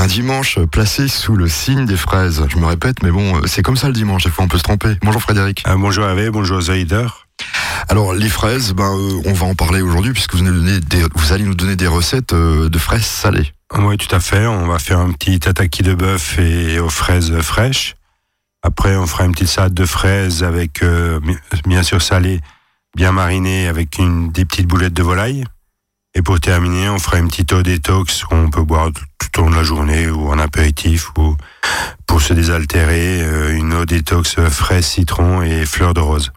Un dimanche placé sous le signe des fraises. Je me répète, mais bon, c'est comme ça le dimanche, des fois on peut se tromper. Bonjour Frédéric. Euh, bonjour Hervé, bonjour Zaider. Alors les fraises, ben, euh, on va en parler aujourd'hui puisque vous, vous, allez nous donner des recettes euh, de fraises salées. Oui, tout à fait. On va faire un petit tataki de bœuf et aux fraises fraîches. Après, on fera une petite salade de fraises avec, bien sûr, salée, bien marinée, avec une, des petites boulettes de volaille. Et pour terminer, on fera une petite eau détox qu'on peut boire tout au long de la journée ou en apéritif ou pour se désaltérer, euh, une eau détox fraise, citron et fleurs de rose.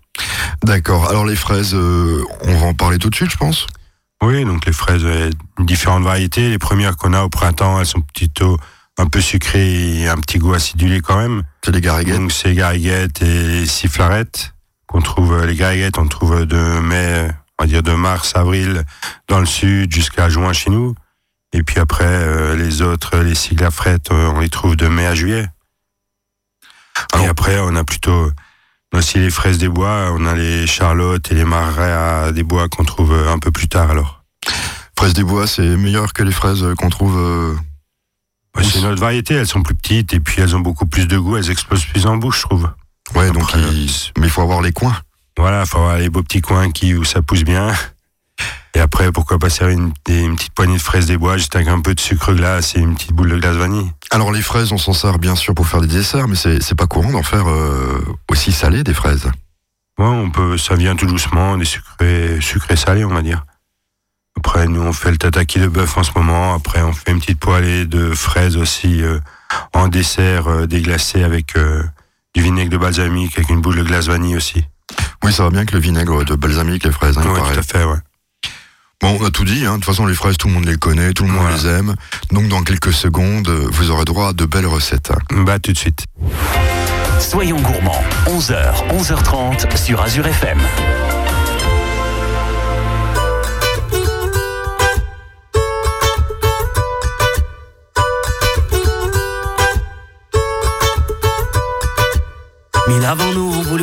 D'accord. Alors les fraises, euh, on va en parler tout de suite, je pense. Oui, donc les fraises, euh, différentes variétés. Les premières qu'on a au printemps, elles sont plutôt un peu sucrées et un petit goût acidulé quand même. C'est les gariguettes. Donc c'est gariguettes et sifflarettes qu'on trouve. Les gariguettes, on trouve de mai on va dire de mars, avril dans le sud jusqu'à juin chez nous. Et puis après, euh, les autres, les cigles à euh, on les trouve de mai à juillet. et après, on a plutôt aussi les fraises des bois, on a les charlottes et les marais des bois qu'on trouve un peu plus tard alors. Fraises des bois, c'est meilleur que les fraises qu'on trouve. Euh, c'est une autre variété, elles sont plus petites et puis elles ont beaucoup plus de goût, elles explosent plus en bouche, je trouve. Ouais, donc mais il faut avoir les coins. Voilà, il faut avoir les beaux petits coins qui, où ça pousse bien. Et après, pourquoi pas servir une, petite poignée de fraises des bois, juste avec un peu de sucre glace et une petite boule de glace vanille. Alors les fraises, on s'en sert bien sûr pour faire des desserts, mais c'est pas courant d'en faire euh, aussi salé des fraises. Ouais, on peut, ça vient tout doucement, des sucrés, sucrés salés, on va dire. Après, nous, on fait le tataki de bœuf en ce moment. Après, on fait une petite poêlée de fraises aussi euh, en dessert euh, déglacé avec du vinaigre de balsamique, avec une boule de glace vanille aussi. Oui, ça va bien que le vinaigre de balsamique, les fraises. Hein, oui, tout à fait, ouais. Bon, on a tout dit. Hein. De toute façon, les fraises, tout le monde les connaît, tout le monde les aime. Donc, dans quelques secondes, vous aurez droit à de belles recettes. Bah, tout de suite. Soyons gourmands. 11h, 11h30 sur Azure FM. Mille avant nous voulu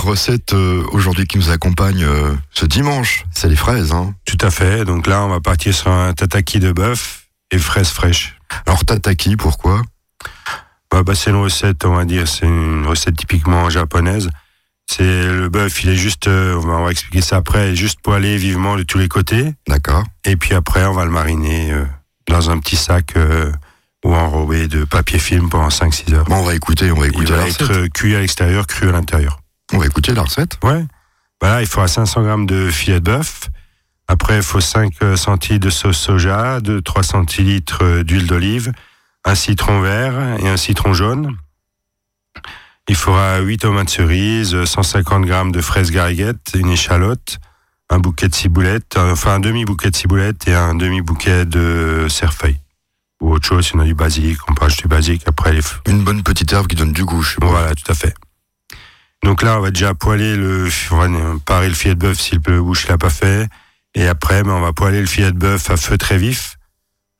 recette euh, aujourd'hui qui nous accompagne euh, ce dimanche, c'est les fraises. Hein. Tout à fait. Donc là, on va partir sur un tataki de bœuf et fraises fraîches. Alors tataki, pourquoi? Bah, bah C'est une recette, on va dire, c'est une recette typiquement japonaise. C'est le bœuf, il est juste, euh, on va expliquer ça après, juste poêlé vivement de tous les côtés. D'accord. Et puis après, on va le mariner dans un petit sac ou enrobé de papier film pendant 5-6 heures. Bon, on va écouter, on va écouter. Il va être cuit à l'extérieur, cru à l'intérieur. On va écouter la recette. Ouais. Voilà, il faudra 500 grammes de filet de bœuf. Après, il faut 5 euh, centilitres de sauce soja, 2-3 centilitres euh, d'huile d'olive, un citron vert et un citron jaune. Il faudra 8 tomates cerises, euh, 150 grammes de fraises gariguettes, une échalote, un bouquet de ciboulette, euh, enfin un demi-bouquet de ciboulette et un demi-bouquet de cerfeuil. Ou autre chose, si on a du basilic, on peut ajouter du basilic. Après, les, Une bonne petite herbe qui donne du goût, je sais pas. voilà, tout à fait. Donc là, on va déjà poêler le, on va parer le filet de bœuf si le bouche l'a pas fait. Et après, ben, on va poêler le filet de bœuf à feu très vif,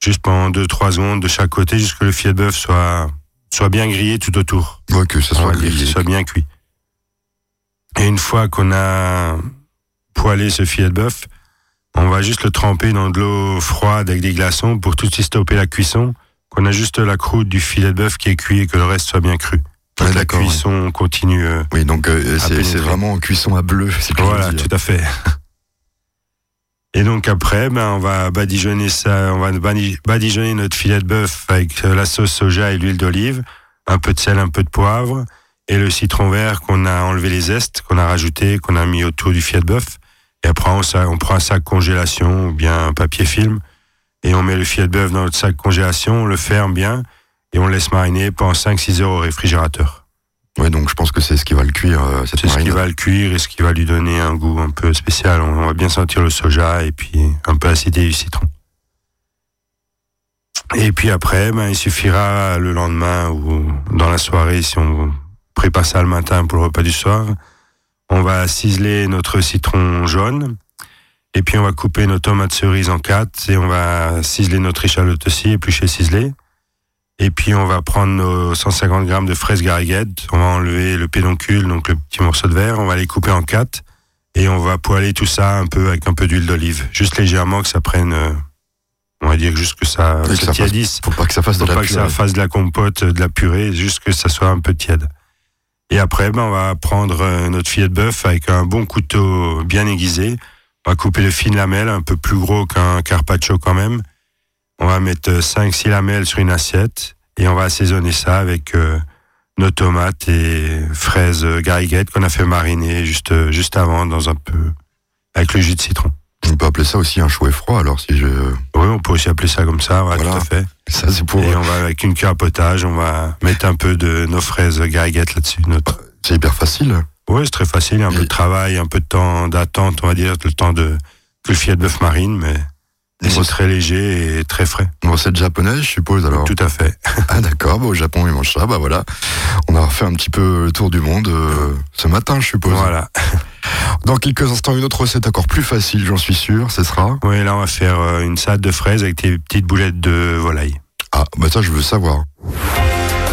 juste pendant 2-3 secondes de chaque côté, jusqu'à ce que le filet de bœuf soit, soit bien grillé tout autour. Ouais, que ça soit grillé. soit bien cuit. Et une fois qu'on a poêlé ce filet de bœuf, on va juste le tremper dans de l'eau froide avec des glaçons pour tout de suite stopper la cuisson, qu'on a juste la croûte du filet de bœuf qui est cuit et que le reste soit bien cru. La cuisson continue. euh, Oui, donc euh, c'est vraiment en cuisson à bleu. voilà, dit. tout à fait. Et donc après, ben, on va badigeonner ça, on va badi- badigeonner notre filet de bœuf avec euh, la sauce soja et l'huile d'olive, un peu de sel, un peu de poivre, et le citron vert qu'on a enlevé les zestes, qu'on a rajouté, qu'on a mis autour du filet de bœuf. Et après, on, on prend un sac congélation ou bien un papier film, et on met le filet de bœuf dans notre sac congélation, on le ferme bien, et on le laisse mariner pendant 5-6 heures au réfrigérateur. Ouais, donc je pense que c'est ce qui va le cuire, euh, C'est ce qui va le cuire et ce qui va lui donner un goût un peu spécial. On va bien sentir le soja et puis un peu l'acidité du citron. Et puis après, ben, il suffira le lendemain ou dans la soirée, si on prépare ça le matin pour le repas du soir, on va ciseler notre citron jaune et puis on va couper nos tomates cerises en quatre et on va ciseler notre échalote aussi, éplucher ciselée. Et puis on va prendre nos 150 grammes de fraises gariguettes, on va enlever le pédoncule, donc le petit morceau de verre, on va les couper en quatre et on va poêler tout ça un peu avec un peu d'huile d'olive, juste légèrement que ça prenne, euh, on va dire juste que ça, que ça fasse Faut pas que ça fasse de pour la pas que ça purée. fasse de la compote, de la purée, juste que ça soit un peu tiède. Et après, ben, on va prendre euh, notre filet de bœuf avec un bon couteau bien aiguisé. On va couper de fines lamelles, un peu plus gros qu'un carpaccio quand même. On va mettre 5-6 lamelles sur une assiette et on va assaisonner ça avec euh, nos tomates et fraises euh, gariguettes qu'on a fait mariner juste, euh, juste avant dans un peu avec le jus de citron. On peut appeler ça aussi un chouet froid, alors si je. Oui, on peut aussi appeler ça comme ça, voilà, Voilà. tout à fait. Ça, c'est pour. Et on va avec une cuillère à potage, on va mettre un peu de nos fraises gariguettes là-dessus. Notre... C'est hyper facile. Oui, c'est très facile, un Et- peu de travail, un peu de temps d'attente, on va dire, le temps de que le filet de bœuf marine, mais c'est c'est- très léger et très frais. Une recette japonaise, je suppose, alors. Tout à fait. Ah d'accord, bah, au Japon ils mangent ça, bah voilà. On a refait un petit peu le tour du monde euh, ce matin, je suppose. Voilà. Dans quelques instants, une autre recette encore plus facile, j'en suis sûr, ce sera? Oui, là, on va faire euh, une salade de fraises avec des petites boulettes de volaille. Ah, bah ça je veux savoir.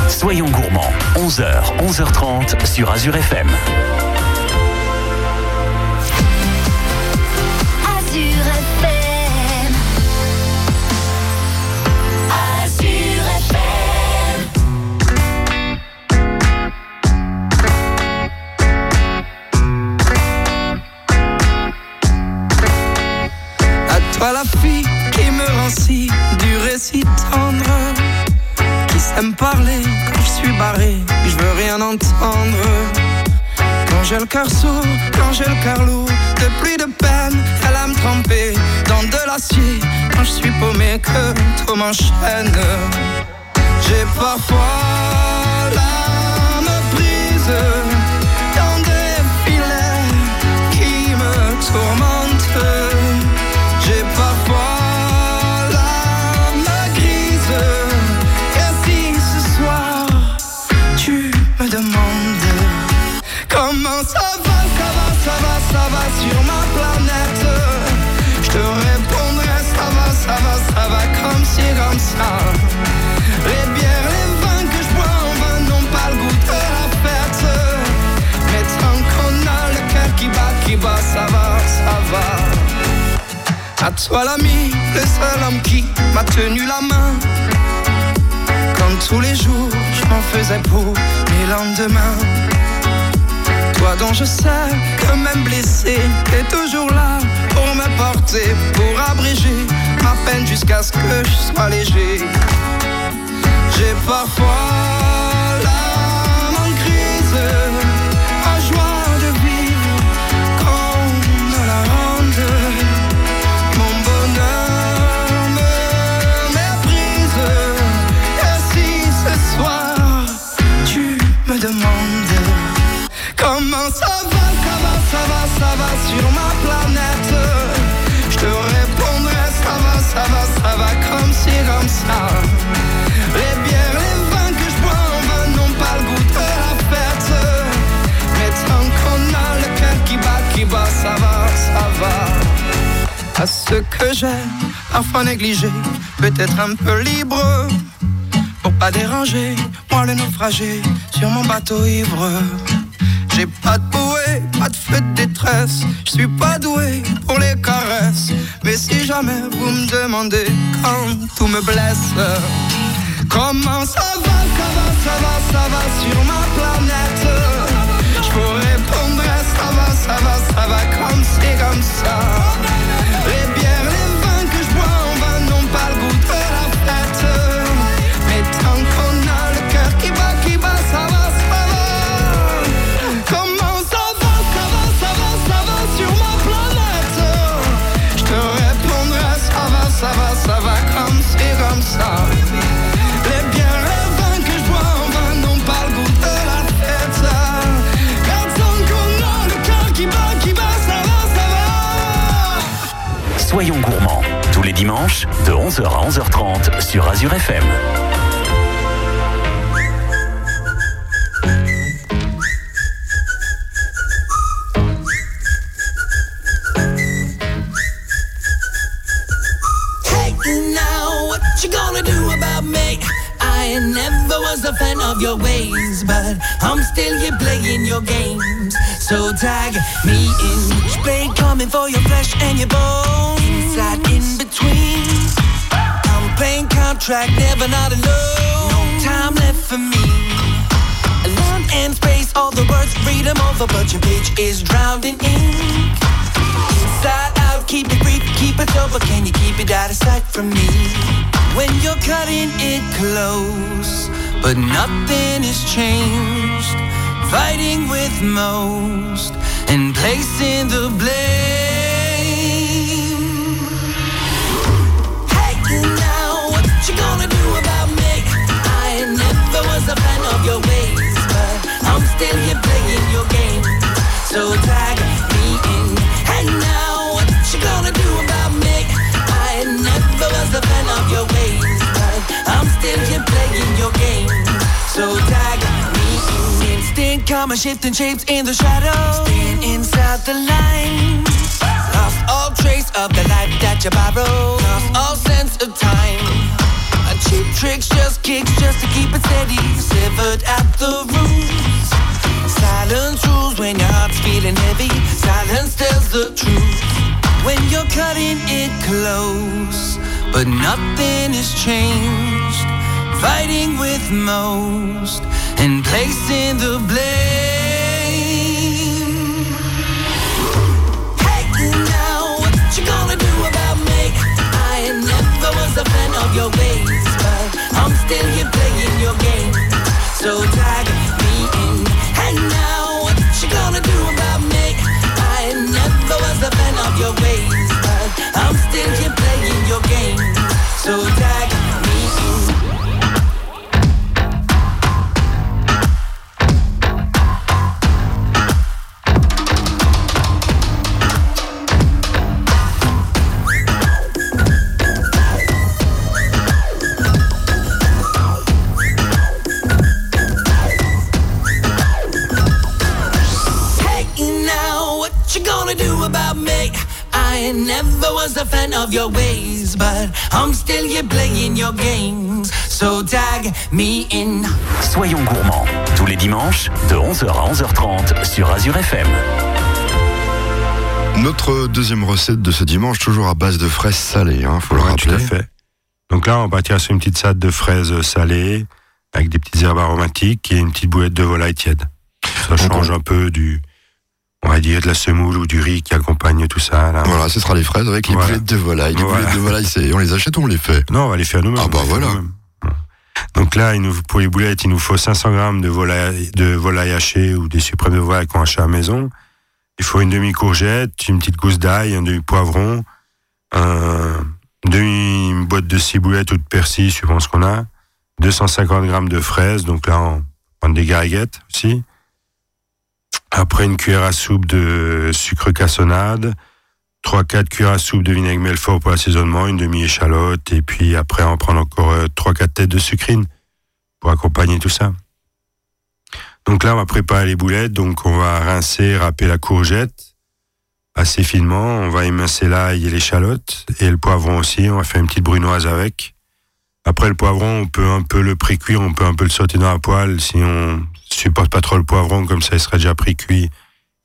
Soyons gourmands, 11h, 11h30 sur Azure FM. Me parler quand je suis barré. Je veux rien entendre. Quand j'ai le cœur sourd, quand j'ai le cœur lourd De pluie de peine, elle a me tremper Dans de l'acier, quand je suis paumé Que tout m'enchaîne. J'ai parfois l'âme prise toi l'ami, le seul homme qui m'a tenu la main. Quand tous les jours je m'en faisais pour mes lendemains. Toi dont je sais que même blessé, t'es toujours là pour me porter, pour abréger ma peine jusqu'à ce que je sois léger. J'ai parfois Les ce que j'ai parfois négligé, peut-être un peu libre. Pour pas déranger, moi le naufragé sur mon bateau ivre. J'ai pas de bouée, pas de feu de détresse. Je suis pas doué pour les caresses. Mais si jamais vous me demandez quand tout me blesse, comment ça va, ça va, ça va, ça va sur ma planète? Je vous répondrai, ça va, ça va, ça va comme c'est comme ça. Dimanches, de 11h à 11h30 sur Azure FM. of your ways, but I'm still here playing your games. So tag me in. Blade coming for your flesh and your bones. Inside, in between. I'm playing contract, never not alone. No time left for me. Land and space, all the words, them over, but your page is drowned in. Inside out, keep it brief, keep it over. Can you keep it out of sight from me? When you're cutting it close but nothing has changed. Fighting with most and placing the blame. You gonna do about me? I never was a fan of your ways, but I'm still here playing your game. So tag me in. Hey, now what you gonna do about me? I never was a fan of your ways, but I'm still here playing your game. So tag me in. Instant karma shifting shapes in the shadows. Staying inside the line. Lost all trace of the life that you borrowed. Lost all sense of time. Cheap tricks, just kicks, just to keep it steady. Severed at the roots. Silence rules when your heart's feeling heavy. Silence tells the truth when you're cutting it close. But nothing has changed fighting with most and placing the blame. Your but I'm still here playing your game. So tag me in. Hey, now what you gonna do about me? I never was a fan of your ways, but I'm still here playing your game. So was a fan of your ways, but I'm still here playing your games. So tag me in. Soyons gourmands, tous les dimanches, de 11h à 11h30 sur Azure FM. Notre deuxième recette de ce dimanche, toujours à base de fraises salées, hein, faut le rappeler. Tout à fait. Donc là, on va tirer sur une petite salade de fraises salées, avec des petites herbes aromatiques et une petite bouette de volaille tiède. Ça change un peu du, on va dire de la semoule ou du riz qui accompagne tout ça. Là. Voilà, ce sera les fraises avec les Voilà. boulettes de volaille. Les Voilà. boulettes de volaille, c'est, on les achète ou on les fait? Non, on va les faire nous-mêmes. Ah bah voilà. Donc là, il nous, pour les boulettes, il nous faut 500 grammes de volaille, de volaille hachée ou des suprêmes de volaille qu'on achète à la maison. Il faut une demi-courgette, une petite gousse d'ail, un demi-poivron, un, une demi une boîte de ciboulette ou de persil, suivant ce qu'on a, 250 grammes de fraises, donc là, on prend des gariguettes aussi. Après, une cuillère à soupe de sucre cassonade, 3-4 cuillères à soupe de vinaigre Melfort pour l'assaisonnement, une demi-échalote, et puis après, va prendre encore 3-4 têtes de sucrine pour accompagner tout ça. Donc là, on va préparer les boulettes, donc on va rincer, râper la courgette assez finement, on va émincer l'ail et l'échalote, et le poivron aussi, on va faire une petite brunoise avec. Après le poivron, on peut un peu le pré-cuire, on peut un peu le sauter dans la poêle, si on supporte pas trop le poivron, comme ça il sera déjà pré-cuit,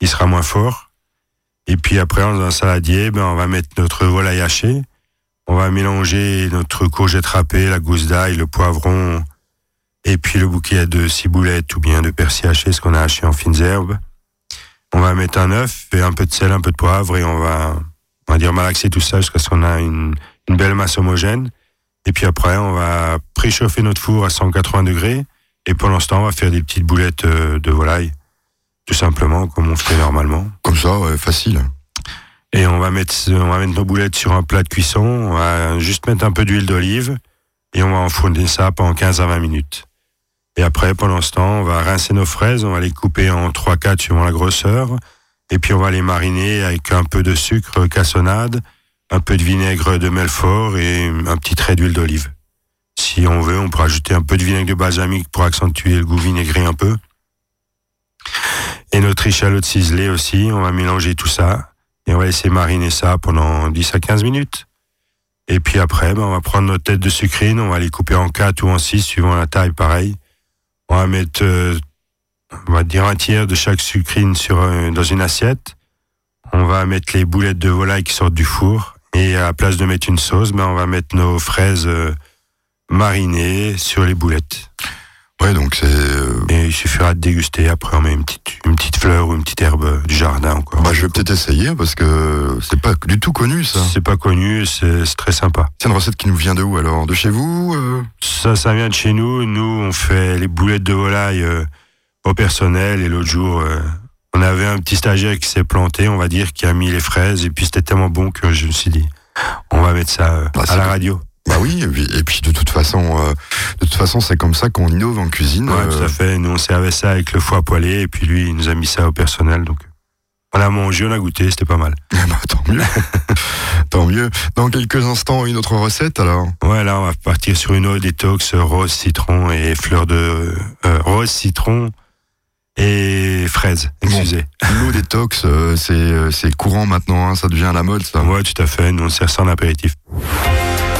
il sera moins fort. Et puis après, dans un saladier, ben, on va mettre notre volaille hachée. On va mélanger notre courgette râpée, la gousse d'ail, le poivron, et puis le bouquet de ciboulettes ou bien de persil haché, ce qu'on a haché en fines herbes. On va mettre un œuf et un peu de sel, un peu de poivre, et on va, on va dire malaxer tout ça jusqu'à ce qu'on a une belle masse homogène. Et puis après, on va préchauffer notre four à 180 degrés. Et ce temps, on va faire des petites boulettes euh, de volaille, tout simplement, comme on fait normalement. Comme ça, ouais, facile. Et on va mettre, on va mettre nos boulettes sur un plat de cuisson. On va juste mettre un peu d'huile d'olive et on va enfourner ça pendant 15 à 20 minutes. Et après, pendant ce temps, on va rincer nos fraises, on va les couper en 3-4 suivant la grosseur. Et puis on va les mariner avec un peu de sucre cassonade, un peu de vinaigre de Melfort et un petit trait d'huile d'olive. Si on veut, on peut ajouter un peu de vinaigre de balsamique pour accentuer le goût vinaigré un peu. Et notre échalote ciselée aussi, on va mélanger tout ça et on va laisser mariner ça pendant 10 à 15 minutes. Et puis après, ben, on va prendre notre tête de sucrine, on va les couper en 4 ou en 6 suivant la taille, pareil. On va mettre, euh, on va dire un tiers de chaque sucrine sur, un- dans une assiette. On va mettre les boulettes de volaille qui sortent du four. Et à la place de mettre une sauce, ben, on va mettre nos fraises euh, marinées sur les boulettes. Ouais, donc c'est. euh, Et il suffira de déguster. Après, on met une petite, une petite fleur ou une petite herbe du jardin encore. Bah, je vais peut-être essayer parce que c'est pas du tout connu ça. C'est pas connu, c'est très sympa. C'est une recette qui nous vient de où alors? De chez vous euh? Ça, ça vient de chez nous. Nous, on fait les boulettes de volaille euh, au personnel. Et l'autre jour, on avait un petit stagiaire qui s'est planté, on va dire, qui a mis les fraises. Et puis, c'était tellement bon que je me suis dit, on va mettre ça Bah, à la radio. Bah oui, et puis, de toute façon, euh, de toute façon, c'est comme ça qu'on innove en cuisine. Ouais, euh, tout à fait. Nous, on servait ça avec le foie poêlé. Et puis, lui, il nous a mis ça au personnel. Donc, on a mangé, on a goûté, c'était pas mal. eh ben, tant mieux. tant mieux. Dans quelques instants, une autre recette alors. Ouais, là, on va partir sur une eau détox euh, rose, citron et fleurs de euh, rose, citron et fraises. Excusez. L'eau détox, euh, c'est euh, c'est courant maintenant, hein, ça devient à la mode ça. Ouais, tout à fait. Nous, on sert ça en apéritif.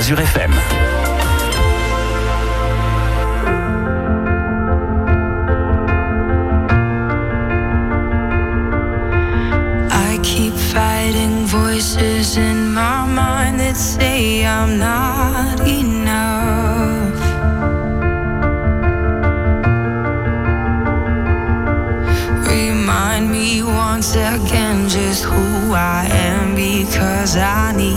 Azure FM. I keep fighting voices in my mind that say I'm not enough. Remind me once again just who I am because I need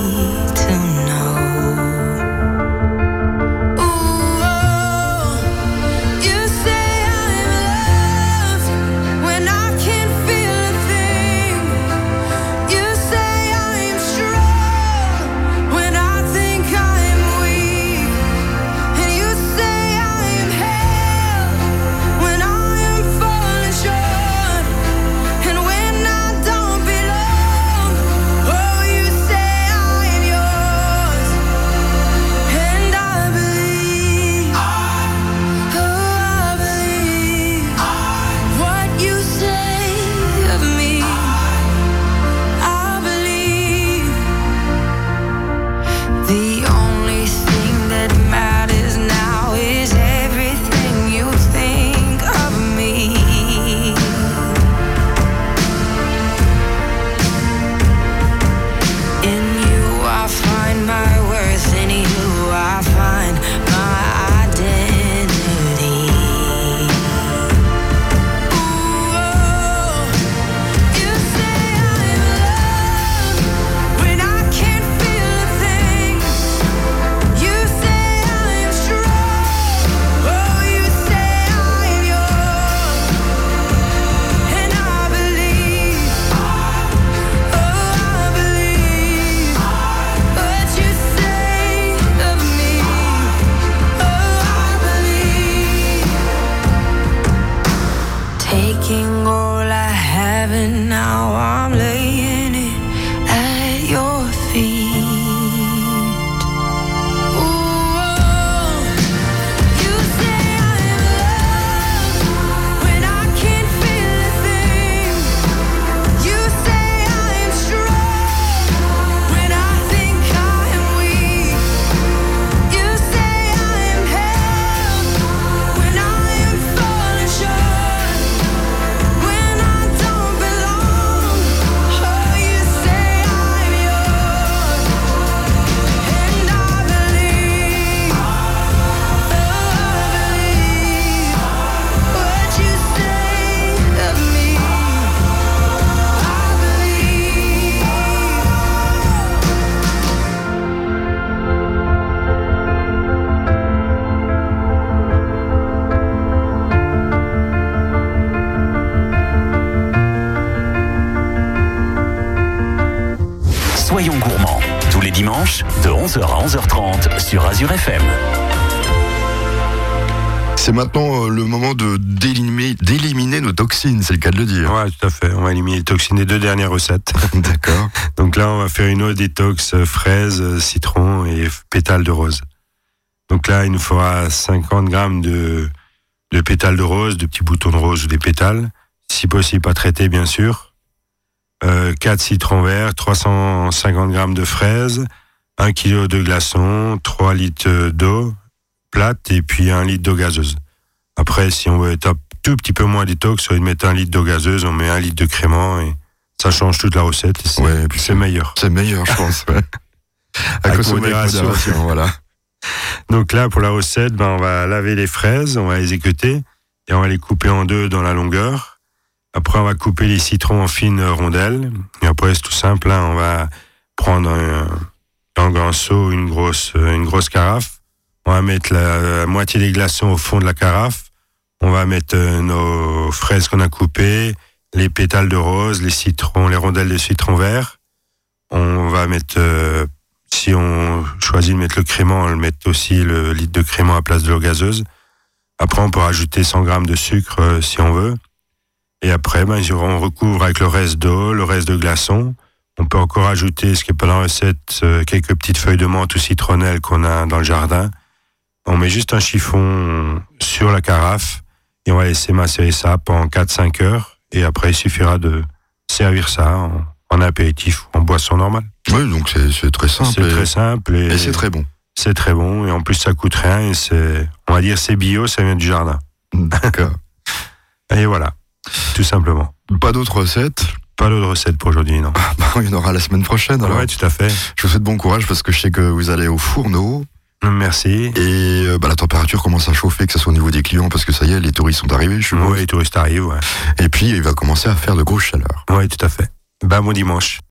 sur Azure FM. C'est maintenant euh, le moment de d'éliminer, d'éliminer nos toxines, c'est le cas de le dire. Ouais, tout à fait. On va éliminer les toxines des deux dernières recettes. D'accord. Donc là, on va faire une eau détox euh, fraise, euh, citron et pétales de rose. Donc là, il nous faudra 50 grammes de, de pétales de rose, de petits boutons de rose ou des pétales. Si possible, pas traités, bien sûr. Euh, 4 citrons verts, 350 grammes de fraises, 1 kg de glaçons, 3 litres d'eau plate et puis 1 litre d'eau gazeuse. Après, si on veut être un tout petit peu moins détox, de mettre 1 litre d'eau gazeuse, on met 1 litre de crément et ça change toute la recette. et c'est- Ouais, et puis c'est meilleur. C'est meilleur, je pense. ouais. À Avec consommer avec modération. modération, voilà. Donc là, pour la recette, ben, on va laver les fraises, on va les équeuter et on va les couper en deux dans la longueur. Après, on va couper les citrons en fines rondelles. Et après, c'est tout simple. Là, on va prendre un, un grand seau, une grosse, une grosse carafe. On va mettre la, moitié des glaçons au fond de la carafe. On va mettre euh, nos fraises qu'on a coupées, les pétales de rose, les citrons, les rondelles de citron vert. On va mettre euh, si on choisit de mettre le crément, on le met aussi le litre de crément à place de l'eau gazeuse. Après, on peut rajouter 100 grammes de sucre euh, si on veut. Et après, ben, on recouvre avec le reste d'eau, le reste de glaçons. On peut encore ajouter, ce qui est pas dans la recette, euh, quelques petites feuilles de menthe ou citronnelle qu'on a dans le jardin. On met juste un chiffon sur la carafe Et on va laisser macérer ça pendant 4-5 heures. Et après, il suffira de servir ça en, en apéritif ou en boisson normale. Oui, donc c'est très simple. C'est très simple et, Et c'est très bon. c'est très bon. Et en plus, ça coûte rien. Et c'est, on va dire, c'est bio, ça vient du jardin. D'accord. Et voilà, tout simplement. Pas d'autres recettes? Pas d'autres recettes pour aujourd'hui, non. Bah, Il y en aura la semaine prochaine. Alors. Ouais, tout à fait. Je vous souhaite bon courage parce que je sais que vous allez au fourneau Merci. et euh, bah, la température commence à chauffer, que ce soit au niveau des clients parce que ça y est, les touristes sont arrivés, je suppose. Oui, les touristes arrivent, ouais. Et puis il va commencer à faire de grosses chaleurs. Ouais, tout à fait. Bah, bon dimanche.